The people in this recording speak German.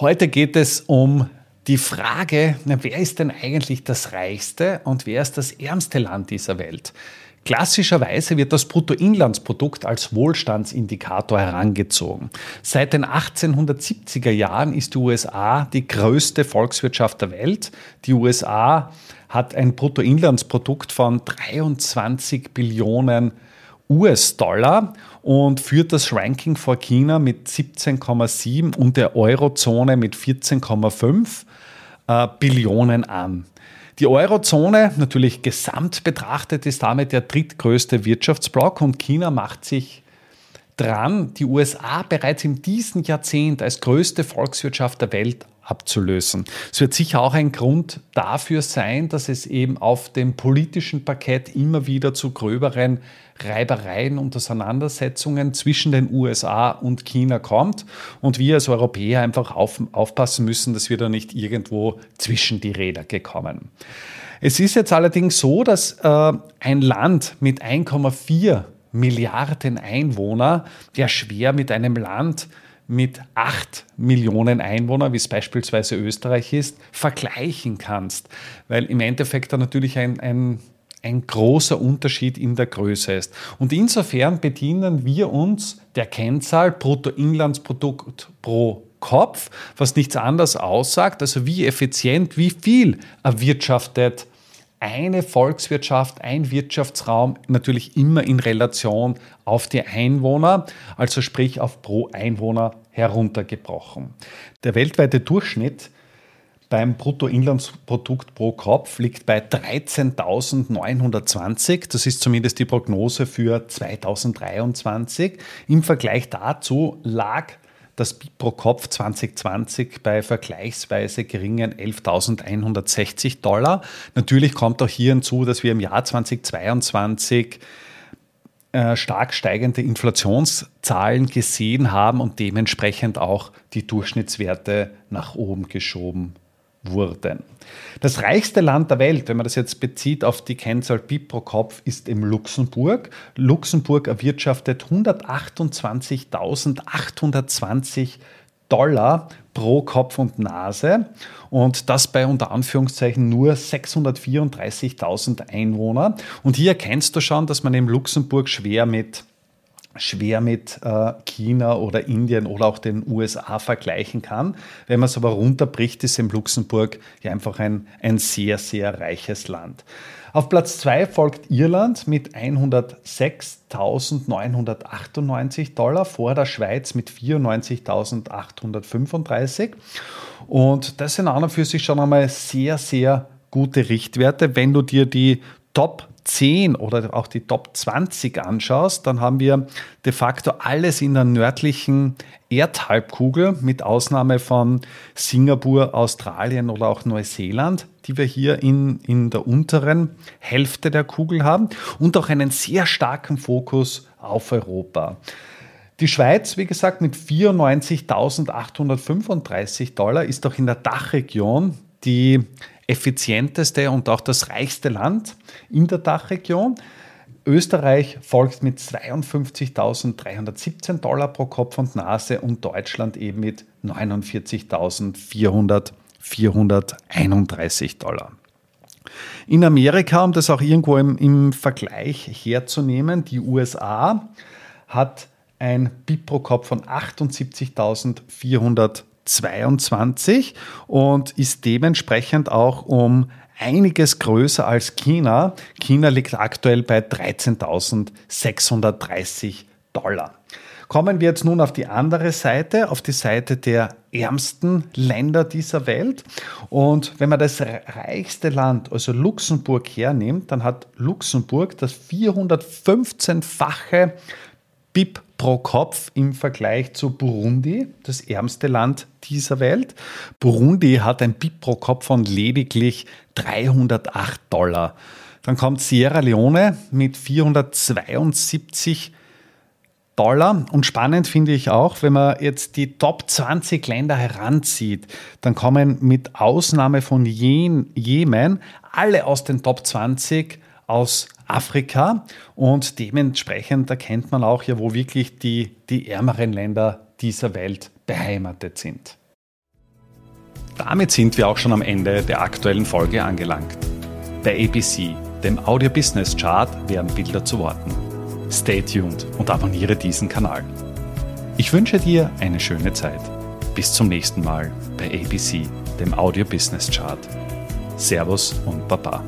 Heute geht es um die Frage, na, wer ist denn eigentlich das reichste und wer ist das ärmste Land dieser Welt? Klassischerweise wird das Bruttoinlandsprodukt als Wohlstandsindikator herangezogen. Seit den 1870er Jahren ist die USA die größte Volkswirtschaft der Welt. Die USA hat ein Bruttoinlandsprodukt von 23 Billionen US-Dollar und führt das Ranking vor China mit 17,7 und der Eurozone mit 14,5 äh, Billionen an. Die Eurozone, natürlich gesamt betrachtet, ist damit der drittgrößte Wirtschaftsblock und China macht sich dran, die USA bereits in diesem Jahrzehnt als größte Volkswirtschaft der Welt abzulösen. Es wird sicher auch ein Grund dafür sein, dass es eben auf dem politischen Parkett immer wieder zu gröberen Reibereien und Auseinandersetzungen zwischen den USA und China kommt und wir als Europäer einfach auf, aufpassen müssen, dass wir da nicht irgendwo zwischen die Räder gekommen. Es ist jetzt allerdings so, dass äh, ein Land mit 1,4 Milliarden Einwohner ja schwer mit einem Land mit 8 Millionen Einwohnern, wie es beispielsweise Österreich ist, vergleichen kannst. Weil im Endeffekt da natürlich ein, ein, ein großer Unterschied in der Größe ist. Und insofern bedienen wir uns der Kennzahl Bruttoinlandsprodukt pro Kopf, was nichts anderes aussagt, also wie effizient, wie viel erwirtschaftet eine Volkswirtschaft, ein Wirtschaftsraum natürlich immer in Relation auf die Einwohner, also sprich auf pro Einwohner heruntergebrochen. Der weltweite Durchschnitt beim Bruttoinlandsprodukt pro Kopf liegt bei 13.920. Das ist zumindest die Prognose für 2023. Im Vergleich dazu lag das BIP pro Kopf 2020 bei vergleichsweise geringen 11.160 Dollar. Natürlich kommt auch hier hinzu, dass wir im Jahr 2022 äh, stark steigende Inflationszahlen gesehen haben und dementsprechend auch die Durchschnittswerte nach oben geschoben wurden. Das reichste Land der Welt, wenn man das jetzt bezieht auf die Kennzahl BIP pro Kopf, ist im Luxemburg. Luxemburg erwirtschaftet 128.820 Dollar pro Kopf und Nase und das bei unter Anführungszeichen nur 634.000 Einwohner. Und hier erkennst du schon, dass man im Luxemburg schwer mit schwer mit äh, China oder Indien oder auch den USA vergleichen kann. Wenn man es aber runterbricht, ist in Luxemburg ja einfach ein, ein sehr, sehr reiches Land. Auf Platz 2 folgt Irland mit 106.998 Dollar, vor der Schweiz mit 94.835. Und das sind an und für sich schon einmal sehr, sehr gute Richtwerte. Wenn du dir die Top 10 oder auch die Top 20 anschaust, dann haben wir de facto alles in der nördlichen Erdhalbkugel mit Ausnahme von Singapur, Australien oder auch Neuseeland, die wir hier in, in der unteren Hälfte der Kugel haben und auch einen sehr starken Fokus auf Europa. Die Schweiz, wie gesagt, mit 94.835 Dollar ist auch in der Dachregion die effizienteste und auch das reichste Land in der Dachregion. Österreich folgt mit 52.317 Dollar pro Kopf und Nase und Deutschland eben mit 49.431 Dollar. In Amerika, um das auch irgendwo im, im Vergleich herzunehmen, die USA hat ein BIP pro Kopf von 78.400 22 und ist dementsprechend auch um einiges größer als China. China liegt aktuell bei 13.630 Dollar. Kommen wir jetzt nun auf die andere Seite, auf die Seite der ärmsten Länder dieser Welt. Und wenn man das reichste Land, also Luxemburg, hernimmt, dann hat Luxemburg das 415-fache BIP pro Kopf im Vergleich zu Burundi, das ärmste Land dieser Welt. Burundi hat ein BIP pro Kopf von lediglich 308 Dollar. Dann kommt Sierra Leone mit 472 Dollar. Und spannend finde ich auch, wenn man jetzt die Top 20 Länder heranzieht, dann kommen mit Ausnahme von Jemen alle aus den Top 20 aus Afrika und dementsprechend erkennt man auch ja, wo wirklich die, die ärmeren Länder dieser Welt beheimatet sind. Damit sind wir auch schon am Ende der aktuellen Folge angelangt. Bei ABC dem Audio Business Chart werden Bilder zu Worten. Stay tuned und abonniere diesen Kanal. Ich wünsche dir eine schöne Zeit. Bis zum nächsten Mal bei ABC, dem Audio Business Chart. Servus und Baba.